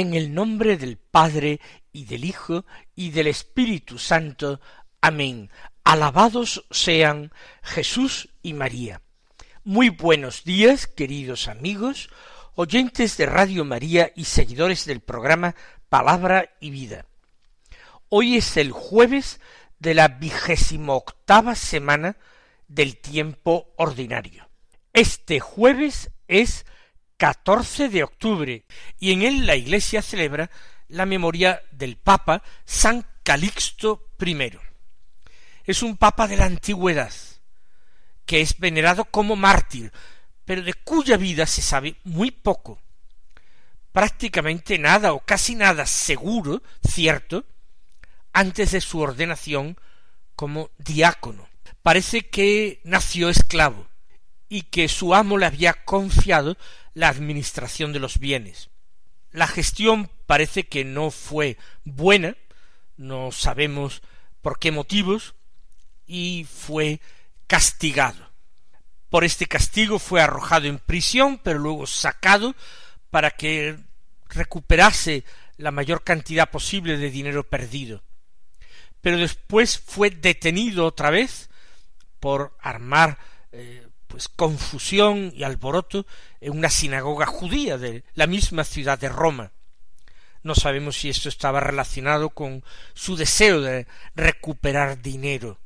En el nombre del Padre y del Hijo y del Espíritu Santo. Amén. Alabados sean Jesús y María. Muy buenos días, queridos amigos, oyentes de Radio María y seguidores del programa Palabra y Vida. Hoy es el jueves de la vigésimo octava semana del tiempo ordinario. Este jueves es 14 de octubre y en él la Iglesia celebra la memoria del Papa San Calixto I. Es un Papa de la antigüedad, que es venerado como mártir, pero de cuya vida se sabe muy poco. Prácticamente nada o casi nada seguro, cierto, antes de su ordenación como diácono. Parece que nació esclavo y que su amo le había confiado la administración de los bienes. La gestión parece que no fue buena, no sabemos por qué motivos, y fue castigado. Por este castigo fue arrojado en prisión, pero luego sacado para que recuperase la mayor cantidad posible de dinero perdido. Pero después fue detenido otra vez por armar eh, pues confusión y alboroto en una sinagoga judía de la misma ciudad de Roma. No sabemos si esto estaba relacionado con su deseo de recuperar dinero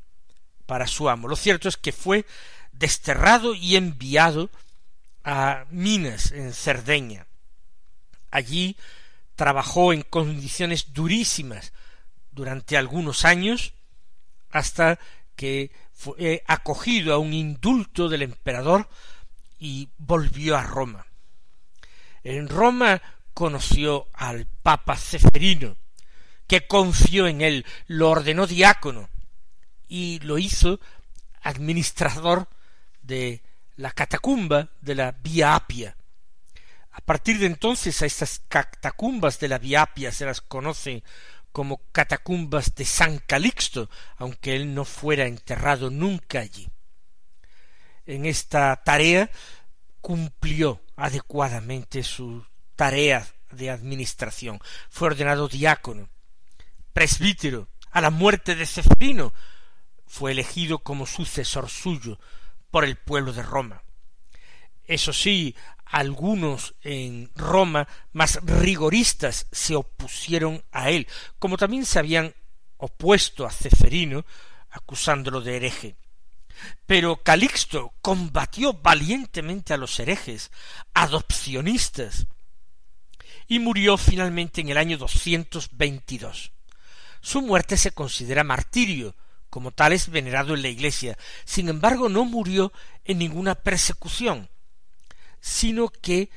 para su amo. Lo cierto es que fue desterrado y enviado a Minas, en Cerdeña. Allí trabajó en condiciones durísimas durante algunos años hasta que fue eh, acogido a un indulto del emperador y volvió a Roma. En Roma conoció al Papa Ceferino, que confió en él, lo ordenó diácono y lo hizo administrador de la catacumba de la Vía Apia. A partir de entonces a estas catacumbas de la Vía Apia se las conoce como catacumbas de San Calixto, aunque él no fuera enterrado nunca allí. En esta tarea cumplió adecuadamente su tarea de administración. Fue ordenado diácono, presbítero, a la muerte de Cefrino, fue elegido como sucesor suyo por el pueblo de Roma. Eso sí, algunos en Roma más rigoristas se opusieron a él, como también se habían opuesto a Ceferino, acusándolo de hereje. Pero Calixto combatió valientemente a los herejes, adopcionistas, y murió finalmente en el año 222. Su muerte se considera martirio, como tal es venerado en la Iglesia. Sin embargo, no murió en ninguna persecución, sino que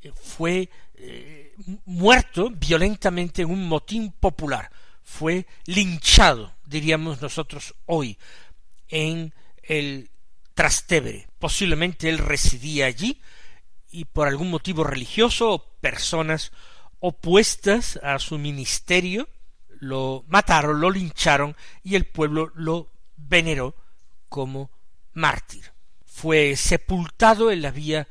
eh, fue eh, muerto violentamente en un motín popular, fue linchado, diríamos nosotros hoy, en el Trastevere. Posiblemente él residía allí y por algún motivo religioso o personas opuestas a su ministerio lo mataron, lo lincharon y el pueblo lo veneró como mártir fue sepultado en la vía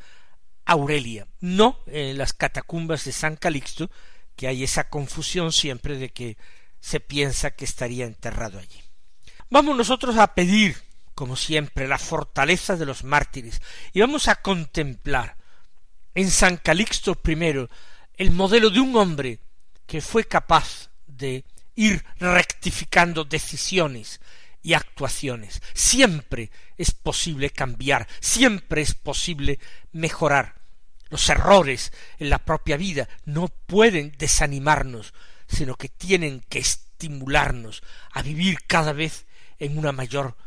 Aurelia, no en las catacumbas de San Calixto, que hay esa confusión siempre de que se piensa que estaría enterrado allí. Vamos nosotros a pedir, como siempre, la fortaleza de los mártires y vamos a contemplar en San Calixto I el modelo de un hombre que fue capaz de ir rectificando decisiones y actuaciones. Siempre es posible cambiar, siempre es posible mejorar. Los errores en la propia vida no pueden desanimarnos, sino que tienen que estimularnos a vivir cada vez en una mayor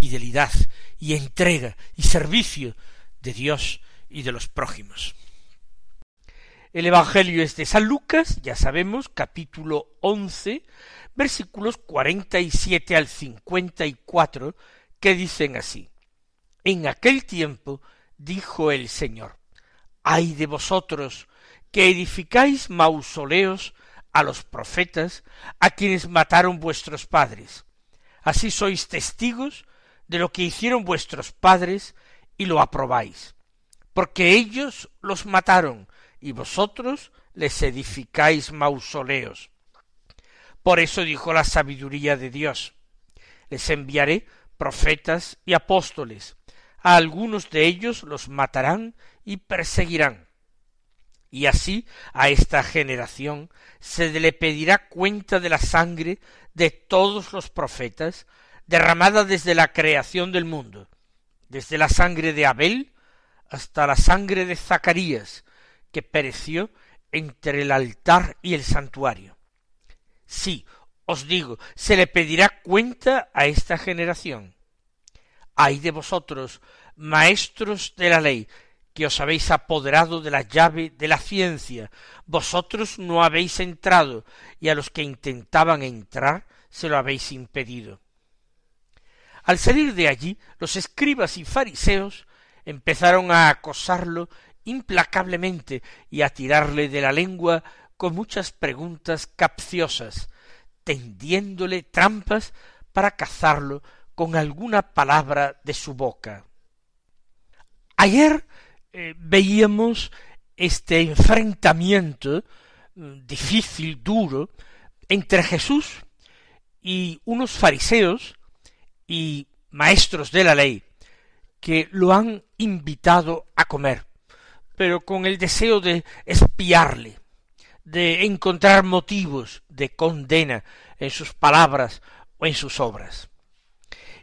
fidelidad y entrega y servicio de Dios y de los prójimos. El Evangelio es de San Lucas, ya sabemos, capítulo once, versículos cuarenta y siete al cincuenta y cuatro, que dicen así. En aquel tiempo dijo el Señor, ay de vosotros que edificáis mausoleos a los profetas, a quienes mataron vuestros padres. Así sois testigos de lo que hicieron vuestros padres y lo aprobáis, porque ellos los mataron y vosotros les edificáis mausoleos. Por eso dijo la sabiduría de Dios, les enviaré profetas y apóstoles, a algunos de ellos los matarán y perseguirán. Y así a esta generación se le pedirá cuenta de la sangre de todos los profetas derramada desde la creación del mundo, desde la sangre de Abel hasta la sangre de Zacarías, que pereció entre el altar y el santuario. Sí, os digo, se le pedirá cuenta a esta generación. Ay de vosotros, maestros de la ley, que os habéis apoderado de la llave de la ciencia, vosotros no habéis entrado, y a los que intentaban entrar se lo habéis impedido. Al salir de allí, los escribas y fariseos empezaron a acosarlo implacablemente y a tirarle de la lengua con muchas preguntas capciosas, tendiéndole trampas para cazarlo con alguna palabra de su boca. Ayer eh, veíamos este enfrentamiento mm, difícil, duro, entre Jesús y unos fariseos y maestros de la ley que lo han invitado a comer, pero con el deseo de espiarle, de encontrar motivos de condena en sus palabras o en sus obras.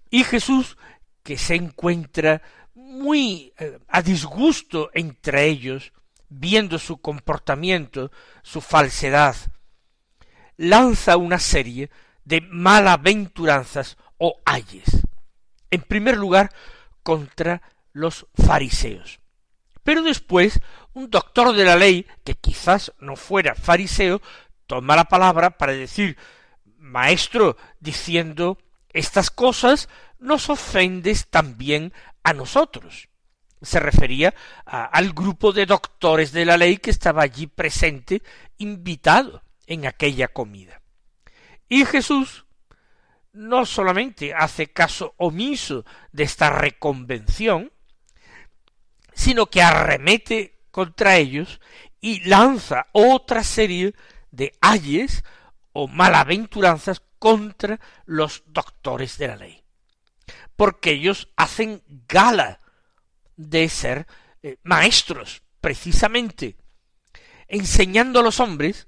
Y Jesús, que se encuentra muy eh, a disgusto entre ellos, viendo su comportamiento, su falsedad, lanza una serie de malaventuranzas o ayes. En primer lugar, contra los fariseos. Pero después, un doctor de la ley, que quizás no fuera fariseo, toma la palabra para decir, Maestro, diciendo estas cosas, nos ofendes también a nosotros. Se refería al grupo de doctores de la ley que estaba allí presente, invitado en aquella comida. Y Jesús no solamente hace caso omiso de esta reconvención, sino que arremete contra ellos y lanza otra serie de ayes o malaventuranzas contra los doctores de la ley. Porque ellos hacen gala de ser eh, maestros, precisamente, enseñando a los hombres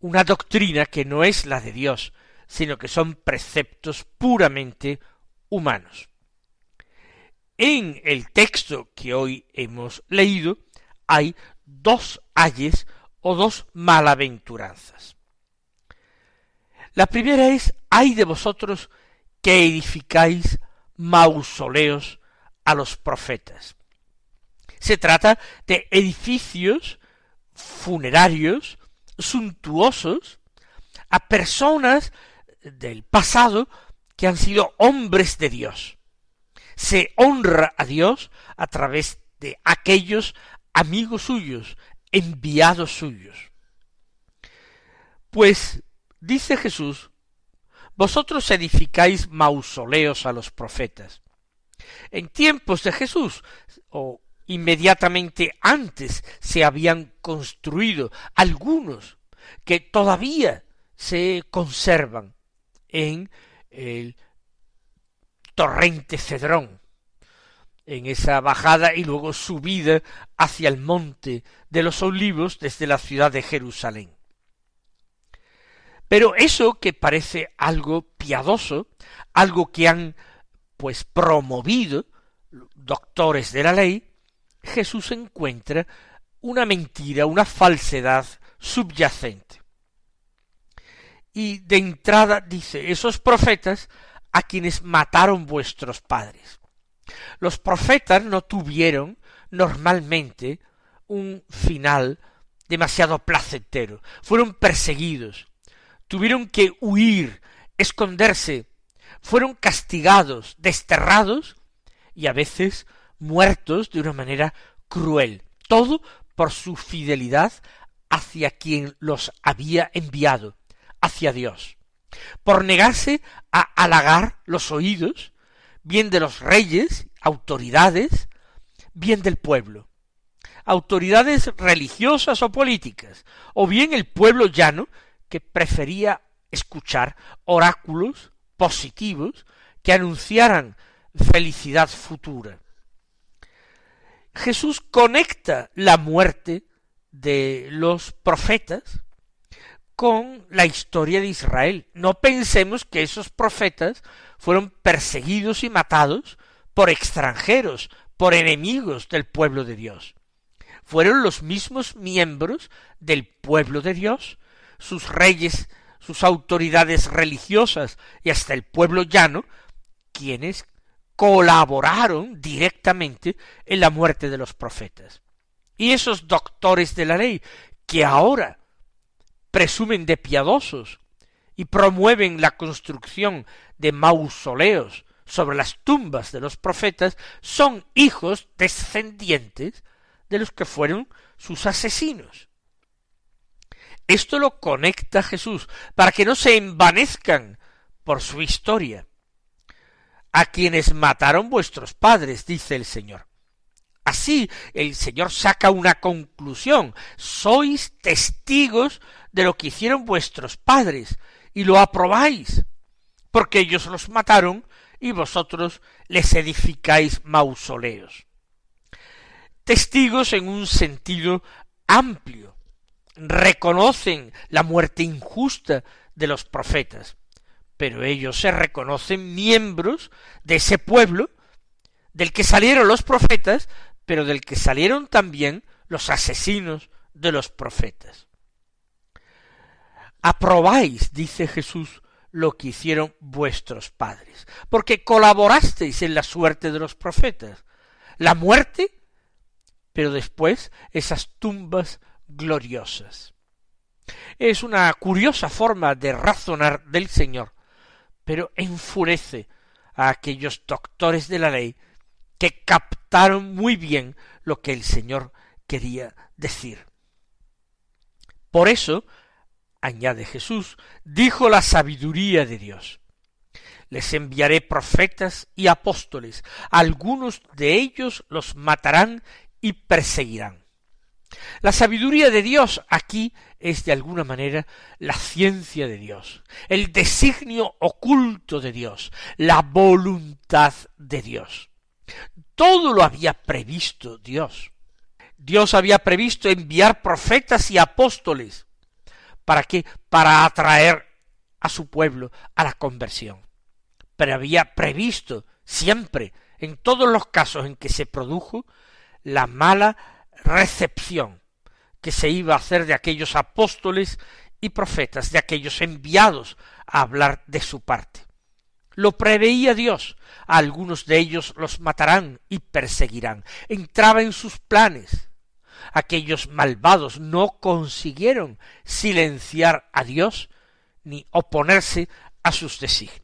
una doctrina que no es la de Dios, sino que son preceptos puramente humanos. En el texto que hoy hemos leído hay dos ayes o dos malaventuranzas. La primera es, hay de vosotros que edificáis mausoleos a los profetas. Se trata de edificios funerarios suntuosos a personas del pasado que han sido hombres de Dios. Se honra a Dios a través de aquellos amigos suyos, enviados suyos. Pues, dice Jesús, vosotros edificáis mausoleos a los profetas. En tiempos de Jesús, o inmediatamente antes, se habían construido algunos que todavía se conservan en el torrente Cedrón, en esa bajada y luego subida hacia el monte de los olivos desde la ciudad de Jerusalén. Pero eso que parece algo piadoso, algo que han pues promovido doctores de la ley, Jesús encuentra una mentira, una falsedad subyacente y de entrada dice esos profetas a quienes mataron vuestros padres. Los profetas no tuvieron normalmente un final demasiado placentero, fueron perseguidos, tuvieron que huir, esconderse, fueron castigados, desterrados y a veces muertos de una manera cruel, todo por su fidelidad hacia quien los había enviado, hacia Dios, por negarse a halagar los oídos, bien de los reyes, autoridades, bien del pueblo, autoridades religiosas o políticas, o bien el pueblo llano que prefería escuchar oráculos positivos que anunciaran felicidad futura. Jesús conecta la muerte de los profetas con la historia de Israel. No pensemos que esos profetas fueron perseguidos y matados por extranjeros, por enemigos del pueblo de Dios. Fueron los mismos miembros del pueblo de Dios, sus reyes, sus autoridades religiosas y hasta el pueblo llano, quienes colaboraron directamente en la muerte de los profetas. Y esos doctores de la ley, que ahora presumen de piadosos y promueven la construcción de mausoleos sobre las tumbas de los profetas, son hijos descendientes de los que fueron sus asesinos. Esto lo conecta Jesús para que no se envanezcan por su historia. A quienes mataron vuestros padres, dice el Señor. Así el Señor saca una conclusión. Sois testigos de lo que hicieron vuestros padres y lo aprobáis, porque ellos los mataron y vosotros les edificáis mausoleos. Testigos en un sentido amplio, reconocen la muerte injusta de los profetas, pero ellos se reconocen miembros de ese pueblo del que salieron los profetas pero del que salieron también los asesinos de los profetas. Aprobáis, dice Jesús, lo que hicieron vuestros padres, porque colaborasteis en la suerte de los profetas, la muerte, pero después esas tumbas gloriosas. Es una curiosa forma de razonar del Señor, pero enfurece a aquellos doctores de la ley que captaron muy bien lo que el Señor quería decir. Por eso, añade Jesús, dijo la sabiduría de Dios. Les enviaré profetas y apóstoles, algunos de ellos los matarán y perseguirán. La sabiduría de Dios aquí es de alguna manera la ciencia de Dios, el designio oculto de Dios, la voluntad de Dios. Todo lo había previsto Dios. Dios había previsto enviar profetas y apóstoles. ¿Para qué? Para atraer a su pueblo a la conversión. Pero había previsto siempre, en todos los casos en que se produjo, la mala recepción que se iba a hacer de aquellos apóstoles y profetas, de aquellos enviados a hablar de su parte. Lo preveía Dios. A algunos de ellos los matarán y perseguirán. Entraba en sus planes. Aquellos malvados no consiguieron silenciar a Dios ni oponerse a sus designios.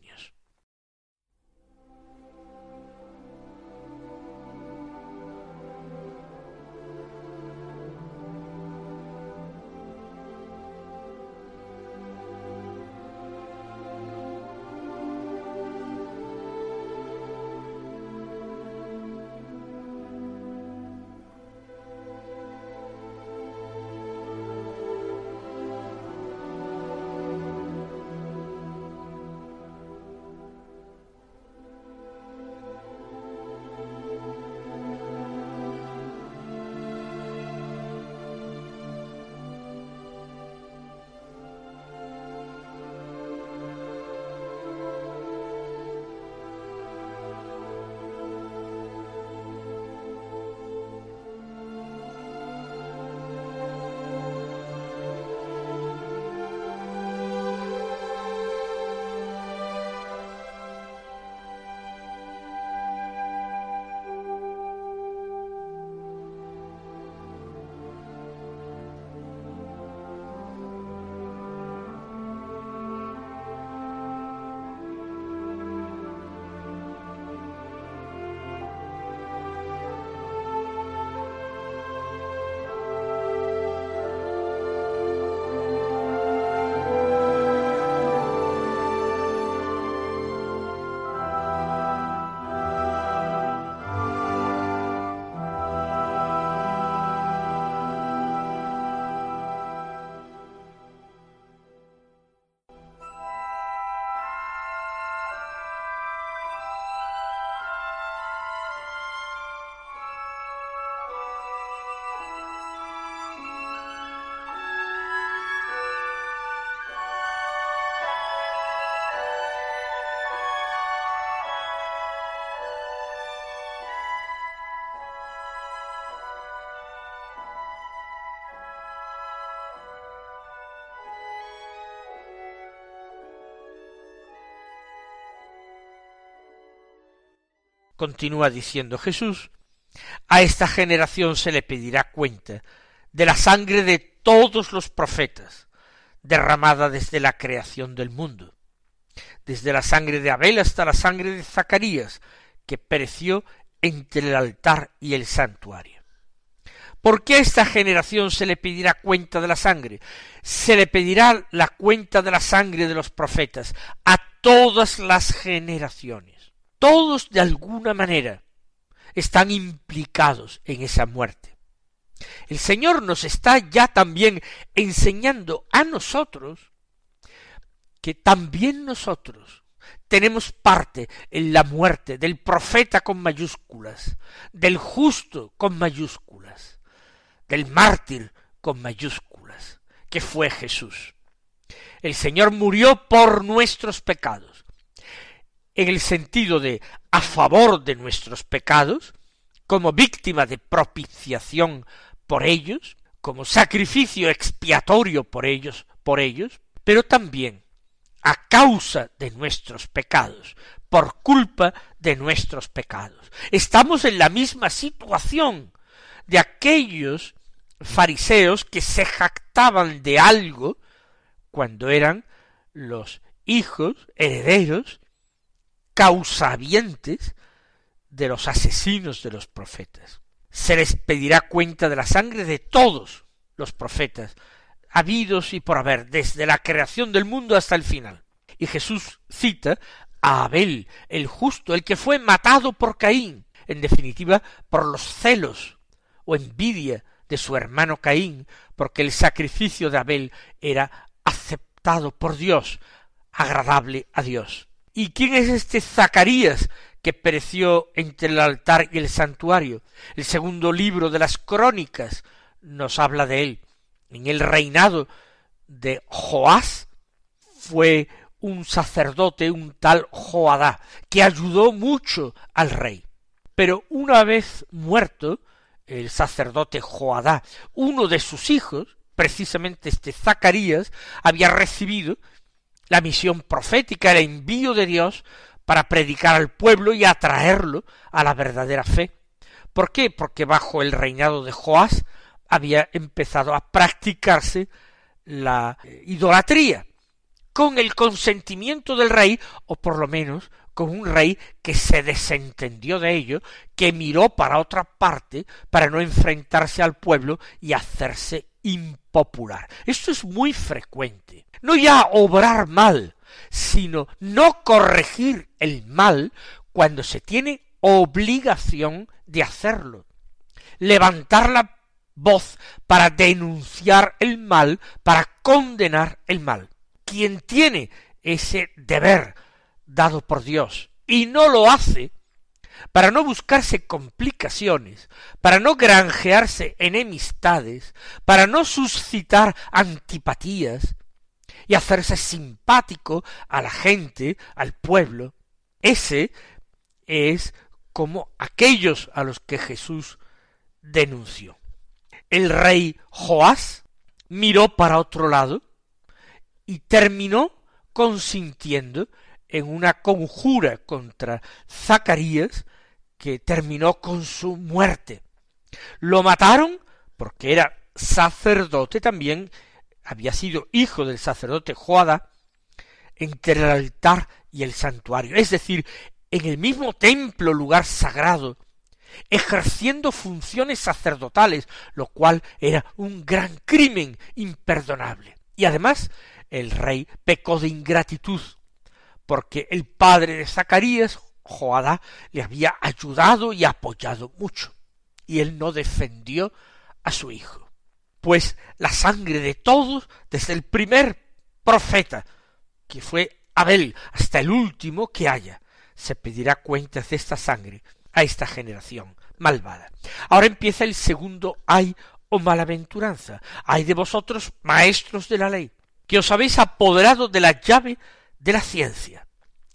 Continúa diciendo Jesús, a esta generación se le pedirá cuenta de la sangre de todos los profetas, derramada desde la creación del mundo, desde la sangre de Abel hasta la sangre de Zacarías, que pereció entre el altar y el santuario. ¿Por qué a esta generación se le pedirá cuenta de la sangre? Se le pedirá la cuenta de la sangre de los profetas a todas las generaciones. Todos de alguna manera están implicados en esa muerte. El Señor nos está ya también enseñando a nosotros que también nosotros tenemos parte en la muerte del profeta con mayúsculas, del justo con mayúsculas, del mártir con mayúsculas, que fue Jesús. El Señor murió por nuestros pecados, en el sentido de a favor de nuestros pecados, como víctima de propiciación por ellos, como sacrificio expiatorio por ellos, por ellos, pero también a causa de nuestros pecados, por culpa de nuestros pecados. Estamos en la misma situación de aquellos fariseos que se jactaban de algo cuando eran los hijos herederos causavientes de los asesinos de los profetas. Se les pedirá cuenta de la sangre de todos los profetas, habidos y por haber, desde la creación del mundo hasta el final. Y Jesús cita a Abel, el justo, el que fue matado por Caín, en definitiva, por los celos o envidia de su hermano Caín, porque el sacrificio de Abel era aceptado por Dios, agradable a Dios. ¿Y quién es este Zacarías que pereció entre el altar y el santuario? El segundo libro de las crónicas nos habla de él en el reinado de Joás fue un sacerdote, un tal Joadá, que ayudó mucho al rey. Pero una vez muerto el sacerdote Joadá, uno de sus hijos, precisamente este Zacarías, había recibido la misión profética, el envío de Dios para predicar al pueblo y atraerlo a la verdadera fe. ¿Por qué? Porque bajo el reinado de Joás había empezado a practicarse la idolatría, con el consentimiento del rey, o por lo menos con un rey que se desentendió de ello, que miró para otra parte para no enfrentarse al pueblo y hacerse impopular. Esto es muy frecuente. No ya obrar mal, sino no corregir el mal cuando se tiene obligación de hacerlo. Levantar la voz para denunciar el mal, para condenar el mal. Quien tiene ese deber dado por Dios y no lo hace, para no buscarse complicaciones, para no granjearse enemistades, para no suscitar antipatías y hacerse simpático a la gente, al pueblo, ese es como aquellos a los que Jesús denunció el rey Joás miró para otro lado y terminó consintiendo en una conjura contra Zacarías que terminó con su muerte. Lo mataron porque era sacerdote también, había sido hijo del sacerdote Joada, entre el altar y el santuario, es decir, en el mismo templo, lugar sagrado, ejerciendo funciones sacerdotales, lo cual era un gran crimen imperdonable. Y además el rey pecó de ingratitud, porque el padre de Zacarías, Joadá, le había ayudado y apoyado mucho, y él no defendió a su hijo. Pues la sangre de todos, desde el primer profeta, que fue Abel, hasta el último que haya, se pedirá cuentas de esta sangre a esta generación malvada. Ahora empieza el segundo ay o malaventuranza. Ay de vosotros, maestros de la ley, que os habéis apoderado de la llave de la ciencia.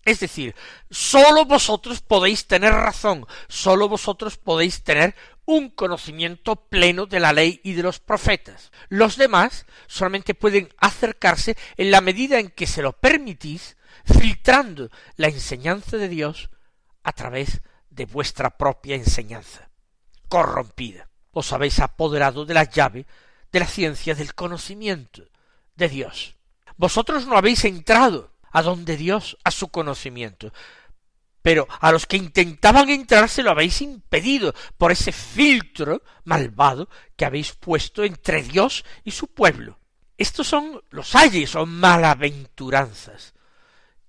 Es decir, sólo vosotros podéis tener razón, sólo vosotros podéis tener un conocimiento pleno de la ley y de los profetas. Los demás solamente pueden acercarse en la medida en que se lo permitís, filtrando la enseñanza de Dios a través de vuestra propia enseñanza, corrompida. Os habéis apoderado de la llave de la ciencia del conocimiento de Dios. Vosotros no habéis entrado a donde Dios, a su conocimiento, pero a los que intentaban entrar se lo habéis impedido por ese filtro malvado que habéis puesto entre Dios y su pueblo. Estos son los ayes o malaventuranzas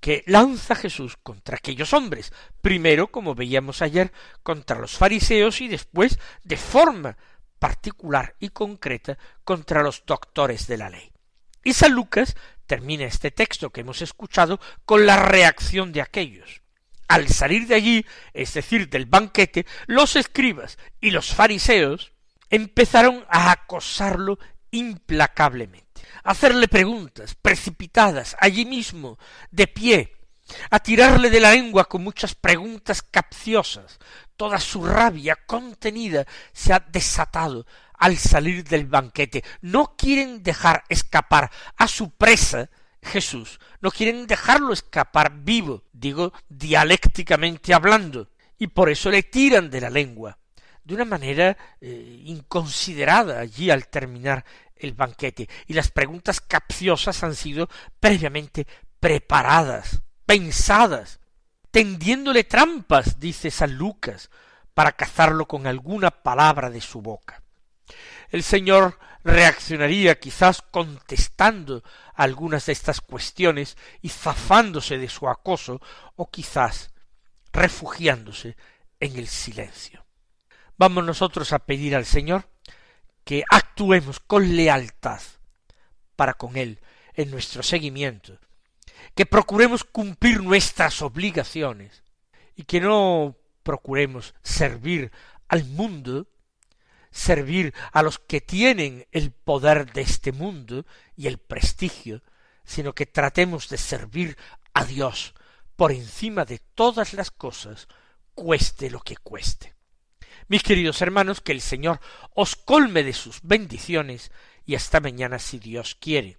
que lanza Jesús contra aquellos hombres, primero, como veíamos ayer, contra los fariseos y después, de forma particular y concreta, contra los doctores de la ley. Y San Lucas termina este texto que hemos escuchado con la reacción de aquellos. Al salir de allí, es decir, del banquete, los escribas y los fariseos empezaron a acosarlo implacablemente hacerle preguntas precipitadas allí mismo, de pie, a tirarle de la lengua con muchas preguntas capciosas. Toda su rabia contenida se ha desatado al salir del banquete. No quieren dejar escapar a su presa Jesús, no quieren dejarlo escapar vivo, digo dialécticamente hablando, y por eso le tiran de la lengua. De una manera eh, inconsiderada allí al terminar el banquete, y las preguntas capciosas han sido previamente preparadas, pensadas, tendiéndole trampas, dice San Lucas, para cazarlo con alguna palabra de su boca. El Señor reaccionaría quizás contestando algunas de estas cuestiones y zafándose de su acoso, o quizás refugiándose en el silencio. Vamos nosotros a pedir al Señor que actuemos con lealtad para con Él en nuestro seguimiento, que procuremos cumplir nuestras obligaciones y que no procuremos servir al mundo, servir a los que tienen el poder de este mundo y el prestigio, sino que tratemos de servir a Dios por encima de todas las cosas, cueste lo que cueste. Mis queridos hermanos, que el Señor os colme de sus bendiciones y hasta mañana si Dios quiere.